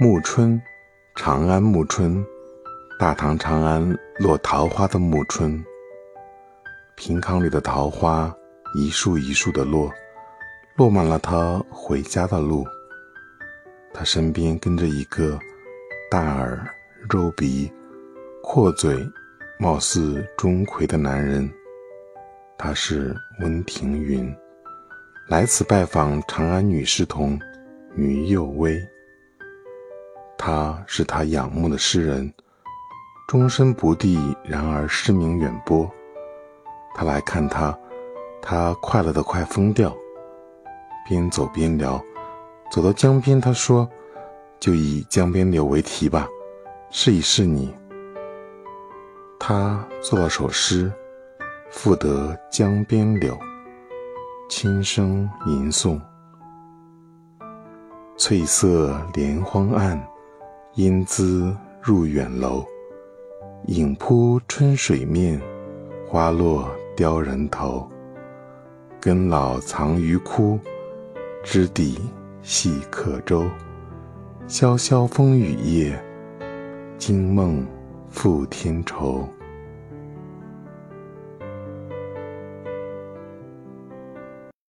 暮春，长安暮春，大唐长安落桃花的暮春。平康里的桃花一树一树的落，落满了他回家的路。他身边跟着一个大耳、肉鼻、阔嘴、貌似钟馗的男人，他是温庭筠，来此拜访长安女诗童于幼薇。他是他仰慕的诗人，终身不第，然而诗名远播。他来看他，他快乐的快疯掉。边走边聊，走到江边，他说：“就以江边柳为题吧，试一试你。”他做了首诗，赋得江边柳，轻声吟诵：“翠色连荒岸。”英姿入远楼，影扑春水面，花落凋人头。根老藏鱼枯，枝底系客舟。潇潇风雨夜，惊梦复添愁。